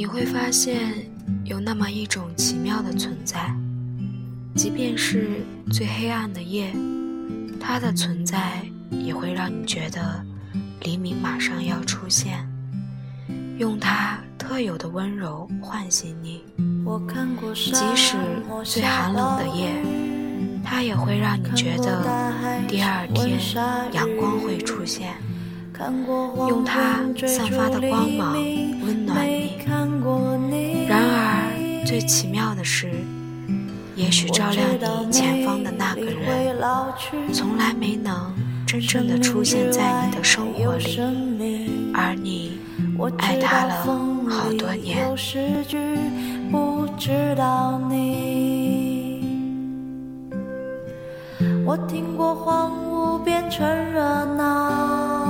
你会发现有那么一种奇妙的存在，即便是最黑暗的夜，它的存在也会让你觉得黎明马上要出现，用它特有的温柔唤醒你。即使最寒冷的夜，它也会让你觉得第二天阳光会出现，用它散发的光芒温暖你。然而，最奇妙的是，也许照亮你前方的那个人，从来没能真正的出现在你的生活里，而你爱他了好多年。我听过荒芜变成热闹，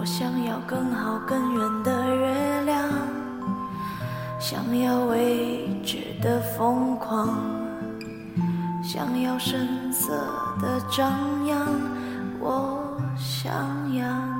我想要更好更圆的月亮，想要未知的疯狂，想要声色的张扬，我想要。